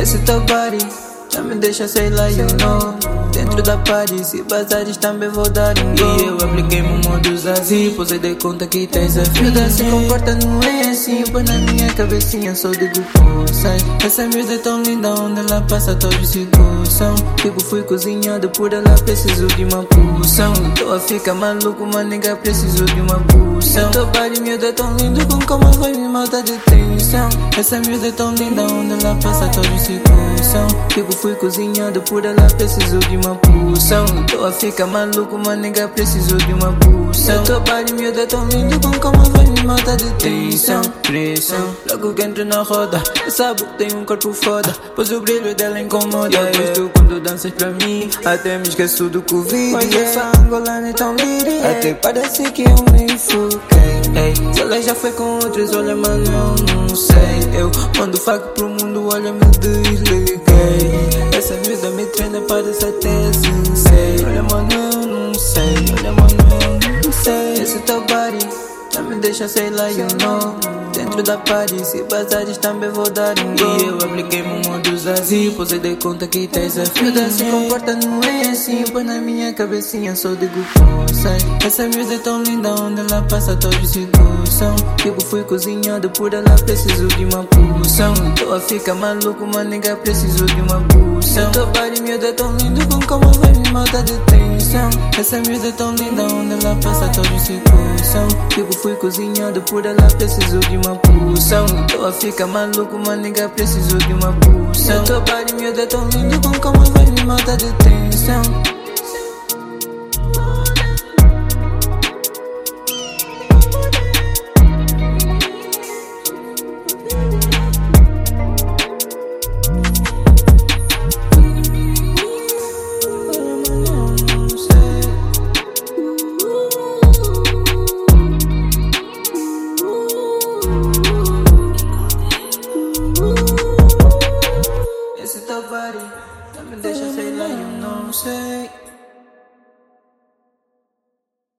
Esse teu body já me deixa, sei lá, you know. Dentro da party, se bazares também vou dar um E eu apliquei meu modo zazi, pois eu dei conta que tens a vida Se comporta, não é assim, pois na minha cabecinha só digo poças Essa miúda é tão linda, onde ela passa todos se coçam Tipo, fui cozinhado por ela, preciso de uma pulsão Tô a ficar maluco, mas nega, preciso de uma pulsão Teu body, miúda, é tão lindo, com como vai me matar de tensão. Essa miúda é tão linda, onde ela passa todos se coçam Tipo, fui cozinhado por ela, preciso de uma pulsão Tô a ficar maluco, mas nega, preciso de uma pulsão Teu body, miúda, é tão lindo, com como vai me matar de tensão Pressão, logo que entro na roda Sabe que tem um corpo foda, pois o brilho dela incomoda. Eu gosto quando danças pra mim, até me esqueço do Covid Mas essa angolana é tão lírica, até parece que eu me enfoquei. Ei, se ela já foi com outros, olha mano, eu não sei. Eu mando faco pro mundo, olha me desliguei. Essa vida me treina, parece até sensei body já me deixa, sei lá, you know Dentro da party, se bazares também vou dar um go E eu apliquei meu modo zazi, pois dei conta que tens a vida Se comporta, não é assim, pois na minha cabecinha só digo poças Essa miúda é tão linda, onde ela passa todos se gostam. Tipo, fui cozinhado por ela, preciso de uma pulsão Tô a ficar maluco, mas nega, preciso de uma pulsão Teu body, miúda, é tão lindo, com como vai me matar de tensão. Essa miúda é tão linda, onde ela passa todos se gostam. Tipo, fui cozinhado por ela, preciso de uma pulsão. Tô a ficar maluco, mas nega, preciso de uma pulsão. Teu body, miúda, é tão lindo, com como vai me matar de tensão I say that you know, say.